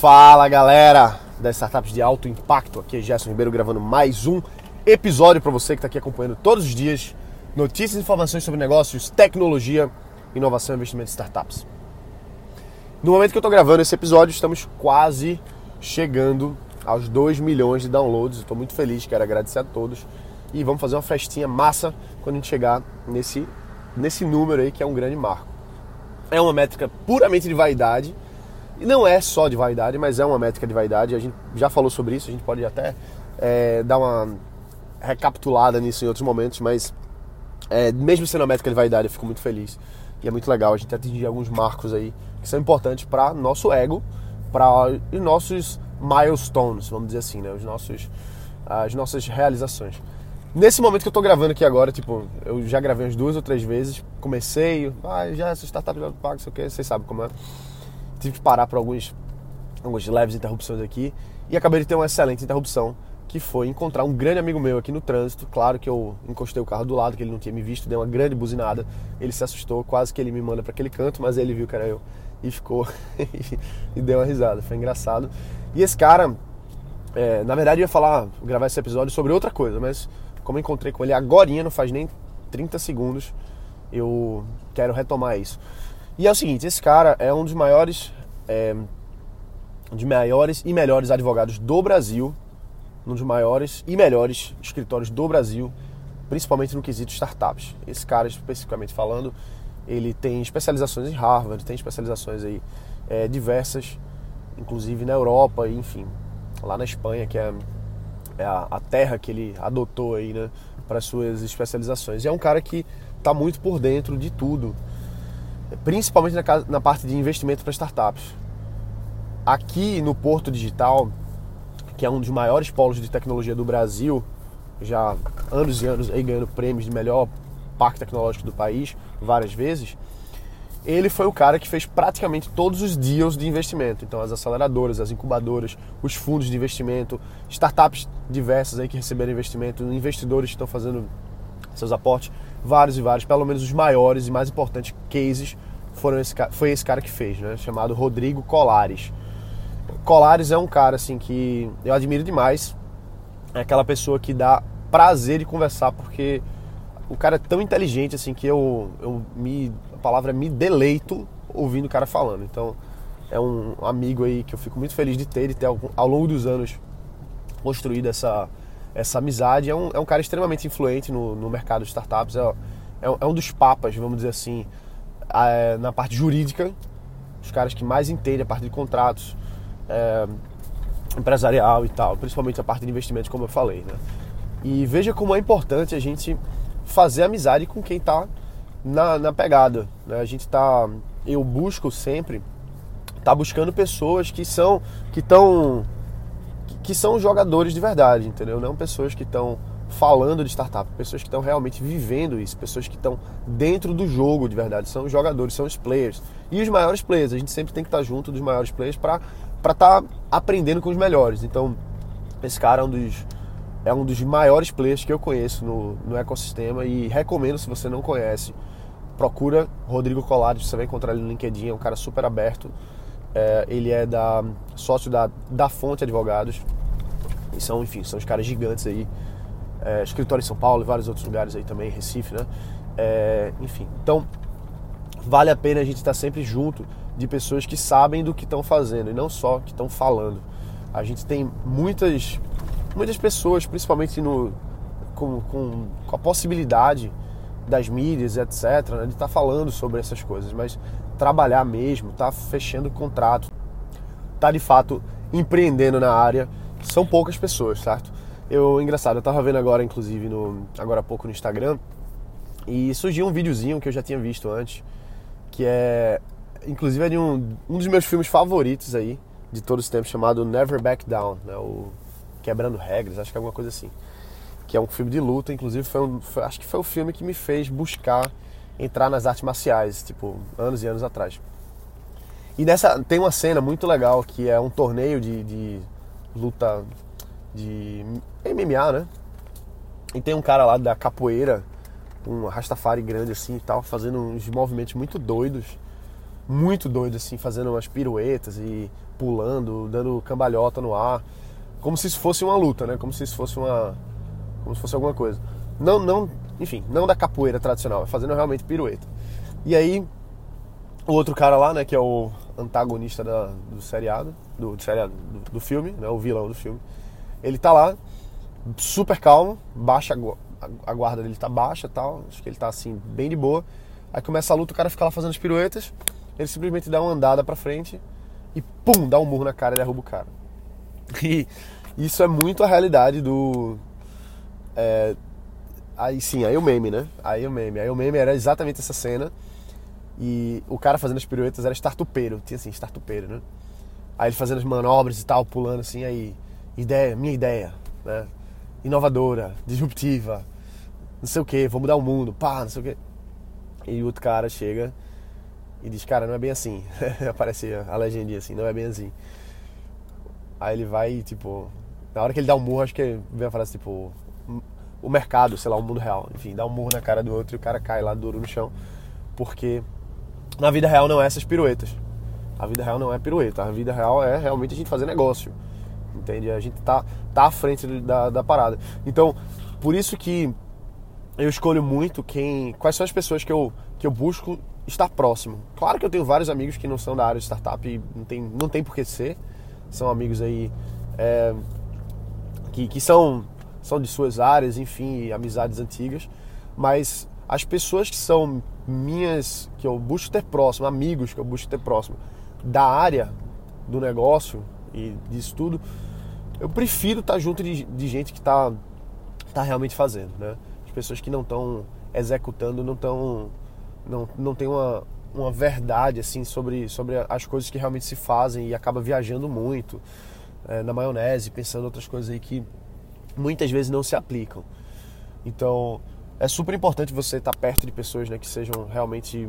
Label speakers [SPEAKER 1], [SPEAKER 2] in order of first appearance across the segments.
[SPEAKER 1] Fala galera das startups de alto impacto, aqui é Gerson Ribeiro gravando mais um episódio para você que está aqui acompanhando todos os dias notícias e informações sobre negócios, tecnologia, inovação e investimento em startups. No momento que eu estou gravando esse episódio, estamos quase chegando aos 2 milhões de downloads. Estou muito feliz, quero agradecer a todos e vamos fazer uma festinha massa quando a gente chegar nesse, nesse número aí que é um grande marco. É uma métrica puramente de vaidade e não é só de vaidade, mas é uma métrica de vaidade. A gente já falou sobre isso, a gente pode até é, dar uma recapitulada nisso em outros momentos, mas é, mesmo sendo uma métrica de vaidade, eu fico muito feliz. E é muito legal a gente atingir alguns marcos aí que são importantes para nosso ego, para os nossos milestones, vamos dizer assim, né? Os nossos, as nossas realizações. Nesse momento que eu estou gravando aqui agora, tipo, eu já gravei umas duas ou três vezes, comecei, ah, já essa startup já paga, sei o que, vocês sabem como é tive que parar por alguns, algumas leves interrupções aqui e acabei de ter uma excelente interrupção que foi encontrar um grande amigo meu aqui no trânsito. Claro que eu encostei o carro do lado, que ele não tinha me visto, dei uma grande buzinada. Ele se assustou, quase que ele me manda para aquele canto, mas ele viu que era eu e ficou e deu uma risada. Foi engraçado. E esse cara, é, na verdade, eu ia falar, gravar esse episódio sobre outra coisa, mas como encontrei com ele agora, não faz nem 30 segundos, eu quero retomar isso. E é o seguinte, esse cara é um dos maiores, é, maiores e melhores advogados do Brasil, um dos maiores e melhores escritórios do Brasil, principalmente no quesito startups. Esse cara, especificamente falando, ele tem especializações em Harvard, tem especializações aí é, diversas, inclusive na Europa, enfim, lá na Espanha, que é, é a, a, terra que ele adotou aí, né, para suas especializações. E é um cara que está muito por dentro de tudo principalmente na, na parte de investimento para startups. Aqui no Porto Digital, que é um dos maiores polos de tecnologia do Brasil, já anos e anos aí ganhando prêmios de melhor parque tecnológico do país várias vezes, ele foi o cara que fez praticamente todos os deals de investimento. Então, as aceleradoras, as incubadoras, os fundos de investimento, startups diversas aí que receberam investimento, investidores que estão fazendo seus aportes, vários e vários, pelo menos os maiores e mais importantes cases foram esse, foi esse cara que fez, né? Chamado Rodrigo Colares. Colares é um cara assim que eu admiro demais. É aquela pessoa que dá prazer de conversar porque o cara é tão inteligente assim que eu, eu me a palavra me deleito ouvindo o cara falando. Então é um amigo aí que eu fico muito feliz de ter e ter ao longo dos anos construído essa essa amizade. É um, é um cara extremamente influente no, no mercado de startups, é, é, é um dos papas, vamos dizer assim, é, na parte jurídica, os caras que mais entendem a parte de contratos, é, empresarial e tal, principalmente a parte de investimentos, como eu falei. Né? E veja como é importante a gente fazer amizade com quem está na, na pegada. Né? A gente está, eu busco sempre, tá buscando pessoas que são, que estão que são jogadores de verdade, entendeu? Não pessoas que estão falando de startup, pessoas que estão realmente vivendo isso, pessoas que estão dentro do jogo de verdade, são os jogadores, são os players. E os maiores players, a gente sempre tem que estar junto dos maiores players para estar tá aprendendo com os melhores. Então, esse cara é um dos, é um dos maiores players que eu conheço no, no ecossistema e recomendo se você não conhece, procura Rodrigo Colares, você vai encontrar ele no LinkedIn, é um cara super aberto. É, ele é da sócio da, da Fonte Advogados. E são, enfim, são os caras gigantes aí. É, escritório em São Paulo e vários outros lugares aí também, Recife, né? É, enfim, então vale a pena a gente estar sempre junto de pessoas que sabem do que estão fazendo e não só que estão falando. A gente tem muitas, muitas pessoas, principalmente no, com, com, com a possibilidade das mídias, etc., né, de estar falando sobre essas coisas, mas trabalhar mesmo, tá fechando contrato, tá de fato empreendendo na área, são poucas pessoas, certo? Eu, engraçado, eu tava vendo agora, inclusive, no, agora há pouco no Instagram, e surgiu um videozinho que eu já tinha visto antes, que é, inclusive, é de um, um dos meus filmes favoritos aí, de todos os tempos, chamado Never Back Down, né? O Quebrando Regras, acho que é alguma coisa assim. Que é um filme de luta, inclusive, foi, um, foi acho que foi o filme que me fez buscar entrar nas artes marciais, tipo, anos e anos atrás. E nessa tem uma cena muito legal que é um torneio de, de luta de MMA, né? E tem um cara lá da capoeira, um Rastafari grande assim e tal, fazendo uns movimentos muito doidos, muito doidos assim, fazendo umas piruetas e pulando, dando cambalhota no ar, como se isso fosse uma luta, né? Como se isso fosse uma como se fosse alguma coisa. Não, não, enfim, não da capoeira tradicional, fazendo realmente pirueta. E aí o outro cara lá, né, que é o antagonista da, do seriado, do, do seriado, do, do, filme, né, o vilão do filme, ele tá lá, super calmo, baixa a guarda dele tá baixa tal, acho que ele tá assim, bem de boa. Aí começa a luta, o cara fica lá fazendo as piruetas, ele simplesmente dá uma andada pra frente e pum, dá um murro na cara e derruba o cara. E isso é muito a realidade do. É, aí sim, aí o meme, né? Aí o meme. Aí o meme era exatamente essa cena. E o cara fazendo as piruetas era startupeiro, tinha assim, startupeiro, né? Aí ele fazendo as manobras e tal, pulando assim, aí. Ideia, minha ideia, né? Inovadora, disruptiva, não sei o que, vou mudar o mundo, pá, não sei o que. E o outro cara chega e diz, cara, não é bem assim. Aparece a legendinha assim, não é bem assim. Aí ele vai, tipo, na hora que ele dá um murro, acho que vem a frase, tipo, o mercado, sei lá, o mundo real. Enfim, dá um murro na cara do outro e o cara cai lá duro no chão. Porque na vida real não é essas piruetas. A vida real não é pirueta. A vida real é realmente a gente fazer negócio. Entende? A gente tá, tá à frente da, da parada. Então, por isso que eu escolho muito quem, quais são as pessoas que eu, que eu busco estar próximo. Claro que eu tenho vários amigos que não são da área de startup e não tem, não tem por que ser. São amigos aí é, que, que são, são de suas áreas, enfim, amizades antigas. Mas as pessoas que são minhas, que eu busco ter próximo, amigos que eu busco ter próximo, da área do negócio e disso tudo, eu prefiro estar junto de, de gente que está tá realmente fazendo, né? As pessoas que não estão executando não estão não, não tem uma, uma verdade assim sobre, sobre as coisas que realmente se fazem e acaba viajando muito é, na maionese, pensando outras coisas aí que muitas vezes não se aplicam. Então é super importante você estar perto de pessoas né, que sejam realmente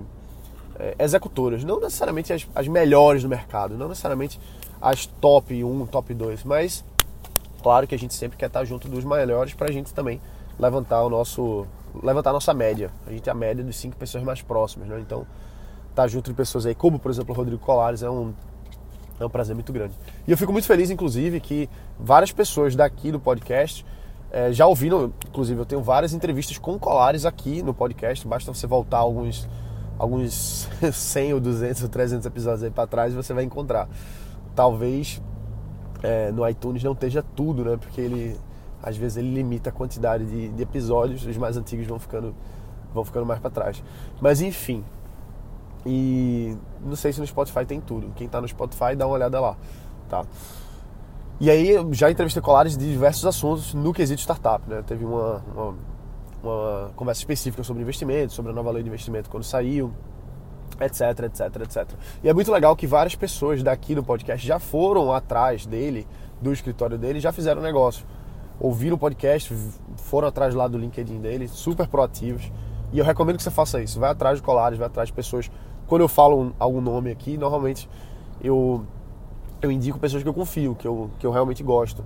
[SPEAKER 1] é, executoras, não necessariamente as, as melhores do mercado, não necessariamente as top 1, top 2, mas claro que a gente sempre quer estar junto dos melhores para a gente também levantar o nosso levantar a nossa média. A gente é a média dos cinco pessoas mais próximas, né? Então, estar tá junto de pessoas aí, como por exemplo o Rodrigo Colares, é um, é um prazer muito grande. E eu fico muito feliz, inclusive, que várias pessoas daqui do podcast é, já ouviram, inclusive eu tenho várias entrevistas com Colares aqui no podcast, basta você voltar alguns, alguns 100 ou 200 ou 300 episódios aí para trás e você vai encontrar. Talvez é, no iTunes não esteja tudo, né? Porque ele às vezes ele limita a quantidade de, de episódios, os mais antigos vão ficando, vão ficando mais para trás. Mas enfim, e não sei se no Spotify tem tudo. Quem está no Spotify, dá uma olhada lá, tá? E aí já entrevistei colares de diversos assuntos no quesito startup, né? Teve uma, uma, uma conversa específica sobre investimento, sobre a nova lei de investimento quando saiu, etc, etc, etc. E é muito legal que várias pessoas daqui do podcast já foram atrás dele, do escritório dele, já fizeram negócio ouviram o podcast, foram atrás lá do LinkedIn dele, super proativos. E eu recomendo que você faça isso. Vai atrás de colares, vai atrás de pessoas. Quando eu falo algum nome aqui, normalmente eu, eu indico pessoas que eu confio, que eu, que eu realmente gosto.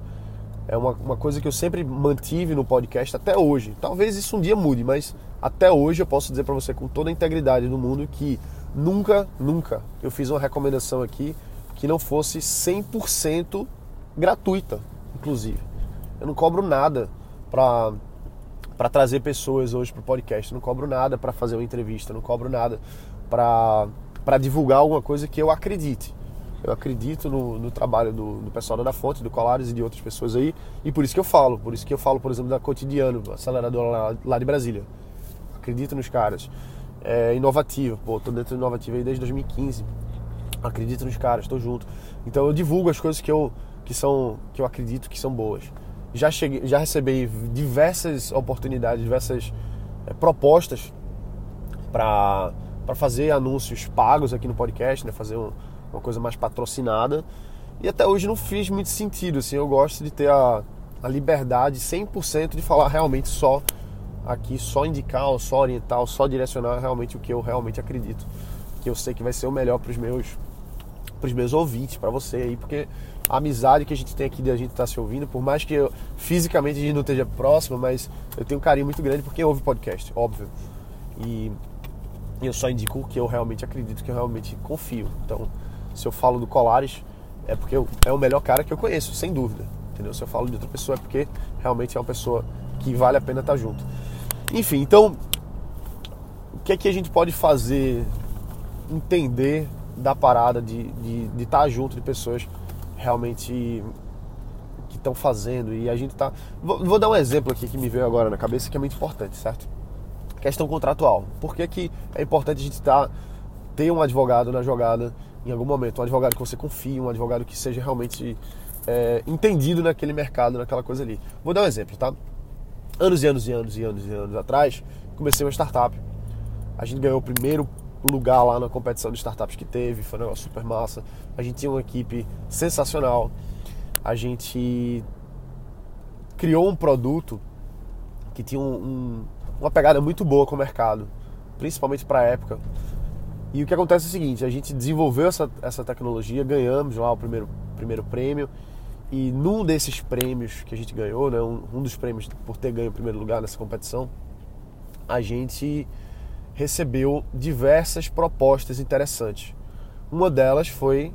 [SPEAKER 1] É uma, uma coisa que eu sempre mantive no podcast até hoje. Talvez isso um dia mude, mas até hoje eu posso dizer para você com toda a integridade do mundo que nunca, nunca eu fiz uma recomendação aqui que não fosse 100% gratuita, inclusive. Eu não cobro nada para para trazer pessoas hoje para o podcast. Não cobro nada para fazer uma entrevista, não cobro nada para divulgar alguma coisa que eu acredite. Eu acredito no, no trabalho do, do, pessoal da Fonte, do Colares e de outras pessoas aí, e por isso que eu falo. Por isso que eu falo, por exemplo, da Cotidiano, aceleradora lá, lá de Brasília. Acredito nos caras. É inovativo, pô, tô dentro do inovativo aí desde 2015. Acredito nos caras, tô junto. Então eu divulgo as coisas que eu, que são, que eu acredito que são boas já, cheguei, já recebi diversas oportunidades, diversas é, propostas para fazer anúncios pagos aqui no podcast, né? fazer um, uma coisa mais patrocinada. E até hoje não fiz muito sentido. Assim, eu gosto de ter a, a liberdade 100% de falar realmente só aqui, só indicar, ou só orientar, ou só direcionar realmente o que eu realmente acredito. Que eu sei que vai ser o melhor para os meus, meus ouvintes, para você aí, porque a amizade que a gente tem aqui de a gente estar tá se ouvindo, por mais que eu, fisicamente a gente não esteja próximo, mas eu tenho um carinho muito grande porque ouve podcast, óbvio. E eu só indico o que eu realmente acredito, que eu realmente confio. Então, se eu falo do Colares, é porque é o melhor cara que eu conheço, sem dúvida. Entendeu? Se eu falo de outra pessoa é porque realmente é uma pessoa que vale a pena estar junto. Enfim, então, o que é que a gente pode fazer, entender da parada de, de, de estar junto de pessoas realmente que estão fazendo e a gente está. Vou, vou, dar um exemplo aqui que me veio agora na cabeça que é muito importante, certo? Questão contratual. Por que, que é importante a gente estar tá, ter um advogado na jogada em algum momento, um advogado que você confie, um advogado que seja realmente é, entendido naquele mercado, naquela coisa ali. Vou dar um exemplo, tá? Anos e anos e anos e anos e anos atrás, comecei uma startup. A gente ganhou o primeiro lugar lá na competição de startups que teve, foi um negócio super massa. A gente tinha uma equipe sensacional. A gente criou um produto que tinha um, um, uma pegada muito boa com o mercado, principalmente para a época. E o que acontece é o seguinte: a gente desenvolveu essa, essa tecnologia, ganhamos lá o primeiro, primeiro prêmio. E num desses prêmios que a gente ganhou, né, um, um dos prêmios por ter ganho o primeiro lugar nessa competição, a gente recebeu diversas propostas interessantes. Uma delas foi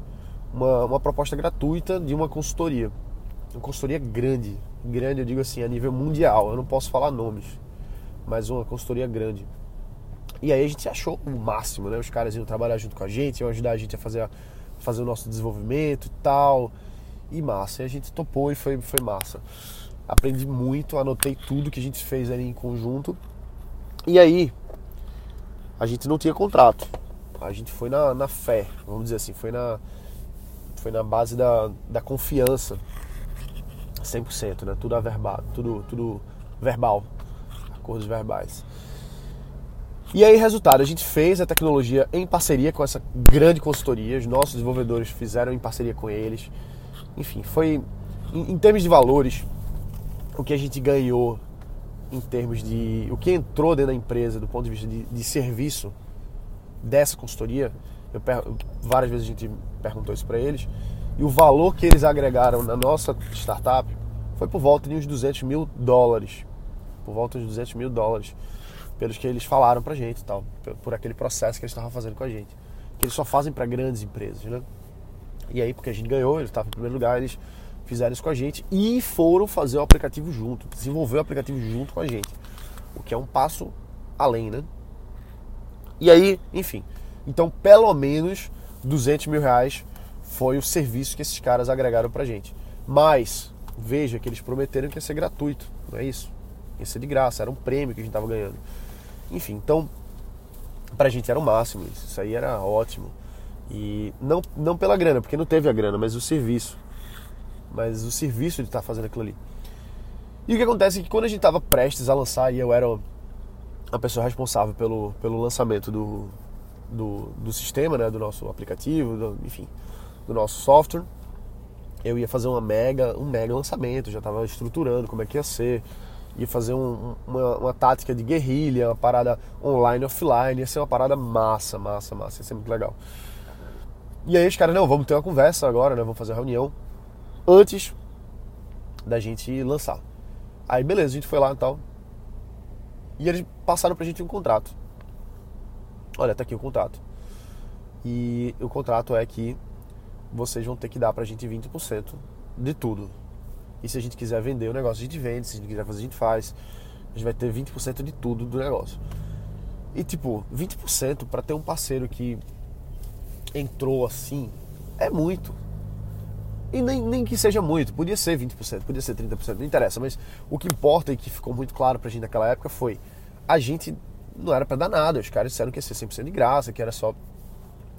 [SPEAKER 1] uma, uma proposta gratuita de uma consultoria. Uma consultoria grande, grande eu digo assim, a nível mundial. Eu não posso falar nomes, mas uma consultoria grande. E aí a gente achou o máximo, né? Os caras iam trabalhar junto com a gente, iam ajudar a gente a fazer, a, fazer o nosso desenvolvimento e tal. E massa. E a gente topou e foi, foi massa. Aprendi muito, anotei tudo que a gente fez ali em conjunto. E aí, a gente não tinha contrato. A gente foi na, na fé, vamos dizer assim, foi na, foi na base da, da confiança. 100%, né? Tudo averbado, tudo, tudo verbal, acordos verbais. E aí, resultado, a gente fez a tecnologia em parceria com essa grande consultoria, os nossos desenvolvedores fizeram em parceria com eles. Enfim, foi, em, em termos de valores, o que a gente ganhou em termos de o que entrou dentro da empresa do ponto de vista de, de serviço dessa consultoria, eu, várias vezes a gente perguntou isso para eles, e o valor que eles agregaram na nossa startup foi por volta de uns 200 mil dólares. Por volta de 200 mil dólares. Pelos que eles falaram pra gente tal. Por aquele processo que eles estavam fazendo com a gente. Que eles só fazem para grandes empresas, né? E aí, porque a gente ganhou, eles estavam em primeiro lugar, eles fizeram isso com a gente e foram fazer o aplicativo junto, desenvolver o aplicativo junto com a gente, o que é um passo além, né? E aí, enfim, então pelo menos 200 mil reais foi o serviço que esses caras agregaram pra gente. Mas, veja que eles prometeram que ia ser gratuito, não é isso? Ia ser de graça, era um prêmio que a gente tava ganhando. Enfim, então, pra gente era o máximo isso, isso aí era ótimo. E não, não pela grana, porque não teve a grana, mas o serviço mas o serviço de estar tá fazendo aquilo ali. E o que acontece é que quando a gente estava prestes a lançar, e eu era a pessoa responsável pelo, pelo lançamento do, do, do sistema, né, do nosso aplicativo, do, enfim, do nosso software, eu ia fazer uma mega, um mega lançamento, já estava estruturando como é que ia ser, ia fazer um, uma, uma tática de guerrilha, uma parada online, offline, ia ser uma parada massa, massa, massa, ia ser muito legal. E aí os caras, não, vamos ter uma conversa agora, né, vamos fazer uma reunião antes da gente lançar. Aí beleza, a gente foi lá e tal. E eles passaram pra gente um contrato. Olha, tá aqui o contrato. E o contrato é que vocês vão ter que dar pra gente 20% de tudo. E se a gente quiser vender o negócio, a gente vende. Se a gente quiser fazer, a gente faz. A gente vai ter 20% de tudo do negócio. E tipo, 20% para ter um parceiro que entrou assim é muito. E nem, nem que seja muito, podia ser 20%, podia ser 30%, não interessa, mas o que importa e que ficou muito claro pra gente naquela época foi a gente não era para dar nada, os caras disseram que ia ser 100% de graça, que era só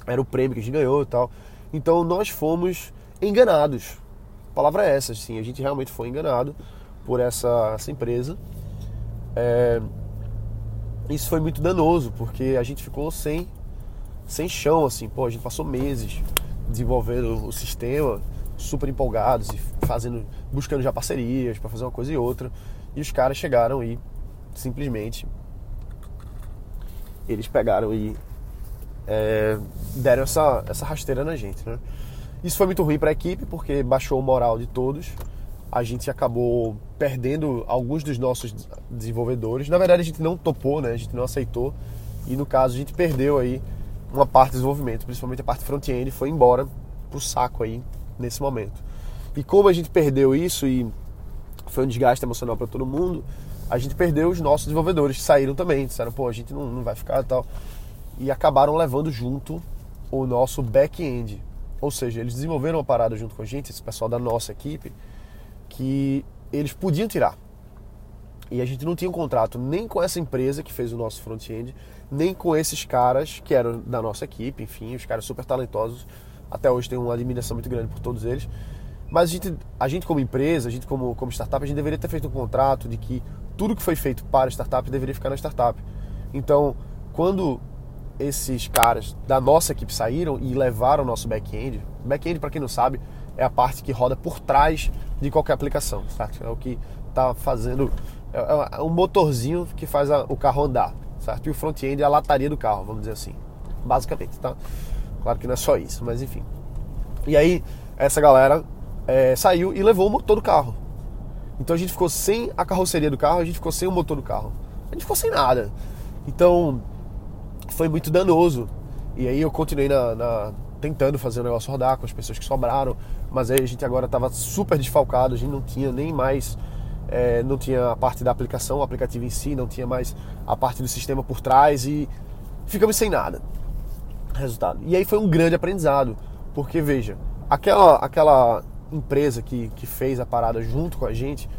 [SPEAKER 1] era o prêmio que a gente ganhou e tal. Então nós fomos enganados. A palavra é essa, assim, a gente realmente foi enganado por essa, essa empresa. É, isso foi muito danoso, porque a gente ficou sem, sem chão, assim, pô, a gente passou meses desenvolvendo o sistema super empolgados e fazendo, buscando já parcerias para fazer uma coisa e outra. E os caras chegaram e simplesmente eles pegaram e é, deram essa, essa rasteira na gente, né? Isso foi muito ruim para a equipe porque baixou o moral de todos. A gente acabou perdendo alguns dos nossos desenvolvedores. Na verdade, a gente não topou, né? A gente não aceitou. E no caso, a gente perdeu aí uma parte do desenvolvimento, principalmente a parte front-end, foi embora pro saco aí nesse momento. E como a gente perdeu isso e foi um desgaste emocional para todo mundo, a gente perdeu os nossos desenvolvedores, que saíram também, disseram, pô, a gente não, não vai ficar e tal. E acabaram levando junto o nosso back-end. Ou seja, eles desenvolveram uma parada junto com a gente, esse pessoal da nossa equipe, que eles podiam tirar. E a gente não tinha um contrato nem com essa empresa que fez o nosso front-end, nem com esses caras que eram da nossa equipe, enfim, os caras super talentosos. Até hoje tem uma admiração muito grande por todos eles. Mas a gente, a gente como empresa, a gente como, como startup, a gente deveria ter feito um contrato de que tudo que foi feito para a startup deveria ficar na startup. Então, quando esses caras da nossa equipe saíram e levaram o nosso back-end, back-end, para quem não sabe, é a parte que roda por trás de qualquer aplicação, certo? É o que está fazendo, é, é um motorzinho que faz o carro andar certo? E o front-end é a lataria do carro, vamos dizer assim, basicamente, tá? Claro que não é só isso, mas enfim. E aí, essa galera é, saiu e levou o motor do carro. Então a gente ficou sem a carroceria do carro, a gente ficou sem o motor do carro. A gente ficou sem nada. Então, foi muito danoso. E aí eu continuei na, na, tentando fazer o negócio rodar com as pessoas que sobraram, mas aí a gente agora estava super desfalcado, a gente não tinha nem mais é, não tinha a parte da aplicação, o aplicativo em si, não tinha mais a parte do sistema por trás e ficamos sem nada. Resultado. E aí foi um grande aprendizado, porque veja, aquela, aquela empresa que, que fez a parada junto com a gente,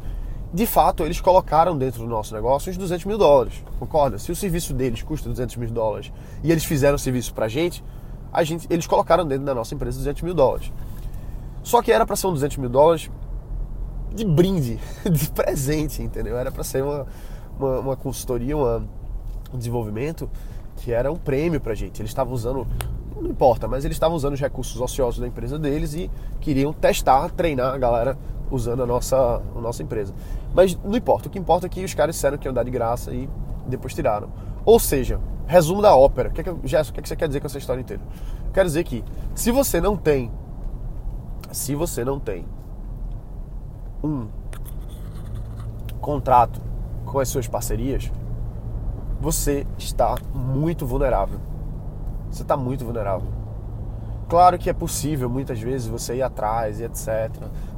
[SPEAKER 1] de fato eles colocaram dentro do nosso negócio uns 200 mil dólares, concorda? Se o serviço deles custa 200 mil dólares e eles fizeram o serviço pra gente, a gente eles colocaram dentro da nossa empresa 200 mil dólares. Só que era para ser um 200 mil dólares de brinde, de presente, entendeu? Era para ser uma, uma, uma, consultoria, uma, um desenvolvimento que era um prêmio pra gente. Eles estavam usando, não importa, mas eles estavam usando os recursos ociosos da empresa deles e queriam testar, treinar a galera usando a nossa, a nossa empresa. Mas não importa, o que importa é que os caras disseram que iam dar de graça e depois tiraram. Ou seja, resumo da ópera. O que é que, Gerson, o que, é que você quer dizer com essa história inteira? Quero dizer que se você não tem, se você não tem um contrato com as suas parcerias, você está muito vulnerável. Você está muito vulnerável. Claro que é possível muitas vezes você ir atrás e etc.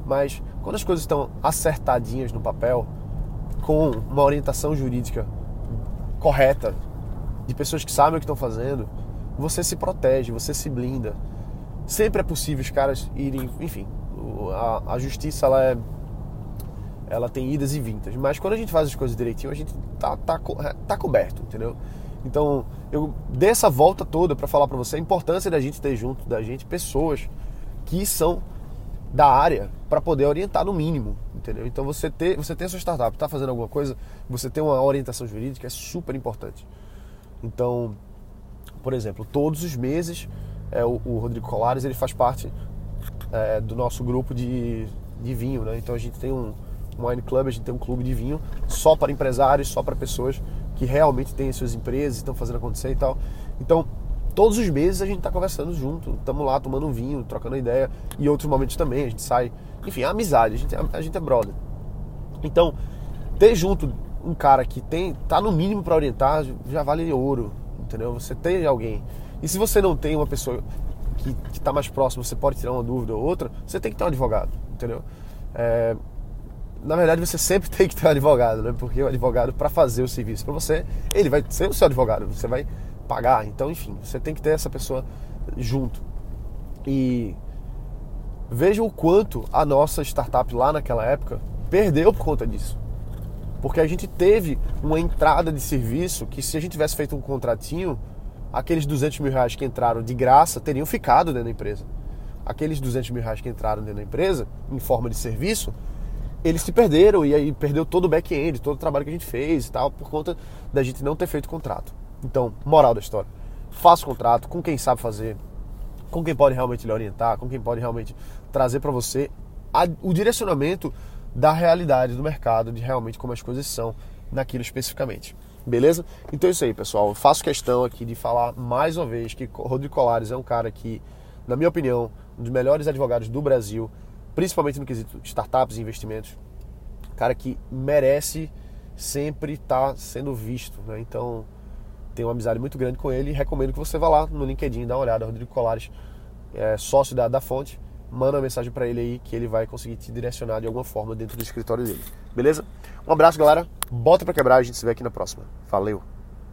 [SPEAKER 1] Mas quando as coisas estão acertadinhas no papel, com uma orientação jurídica correta, de pessoas que sabem o que estão fazendo, você se protege, você se blinda. Sempre é possível os caras irem, enfim, a, a justiça ela é ela tem idas e vindas. Mas quando a gente faz as coisas direitinho, a gente tá, tá, é, tá coberto, entendeu? Então, eu dei essa volta toda para falar para você a importância da gente ter junto da gente pessoas que são da área para poder orientar no mínimo, entendeu? Então, você ter, você ter a sua startup, tá fazendo alguma coisa, você ter uma orientação jurídica é super importante. Então, por exemplo, todos os meses, é, o, o Rodrigo Colares ele faz parte é, do nosso grupo de, de vinho, né? Então a gente tem um, um wine club, a gente tem um clube de vinho só para empresários, só para pessoas que realmente têm suas empresas, estão fazendo acontecer e tal. Então, todos os meses a gente está conversando junto, estamos lá tomando um vinho, trocando ideia, e outros momentos também, a gente sai. Enfim, é amizade, a gente, é, a gente é brother. Então, ter junto um cara que tem, tá no mínimo para orientar, já vale ouro, entendeu? Você tem alguém. E se você não tem uma pessoa que, está mais próxima, você pode tirar uma dúvida ou outra, você tem que ter um advogado, entendeu? É, na verdade você sempre tem que ter um advogado, né? Porque o advogado para fazer o serviço para você, ele vai ser o seu advogado, você vai pagar. Então, enfim, você tem que ter essa pessoa junto. E veja o quanto a nossa startup lá naquela época perdeu por conta disso. Porque a gente teve uma entrada de serviço que se a gente tivesse feito um contratinho, aqueles 200 mil reais que entraram de graça teriam ficado dentro da empresa. Aqueles 200 mil reais que entraram dentro da empresa, em forma de serviço, eles se perderam e aí perdeu todo o back-end, todo o trabalho que a gente fez e tal, por conta da gente não ter feito contrato. Então, moral da história: faça contrato com quem sabe fazer, com quem pode realmente lhe orientar, com quem pode realmente trazer para você a, o direcionamento da realidade do mercado, de realmente como as coisas são naquilo especificamente. Beleza? Então é isso aí, pessoal. Eu faço questão aqui de falar mais uma vez que Rodrigo Colares é um cara que, na minha opinião, um dos melhores advogados do Brasil principalmente no quesito startups e investimentos, cara que merece sempre estar tá sendo visto, né? Então, tenho uma amizade muito grande com ele e recomendo que você vá lá no LinkedIn, dá uma olhada, Rodrigo Colares, é sócio da, da Fonte, manda uma mensagem para ele aí que ele vai conseguir te direcionar de alguma forma dentro do escritório dele. Beleza? Um abraço, galera. Bota para quebrar, a gente se vê aqui na próxima. Valeu.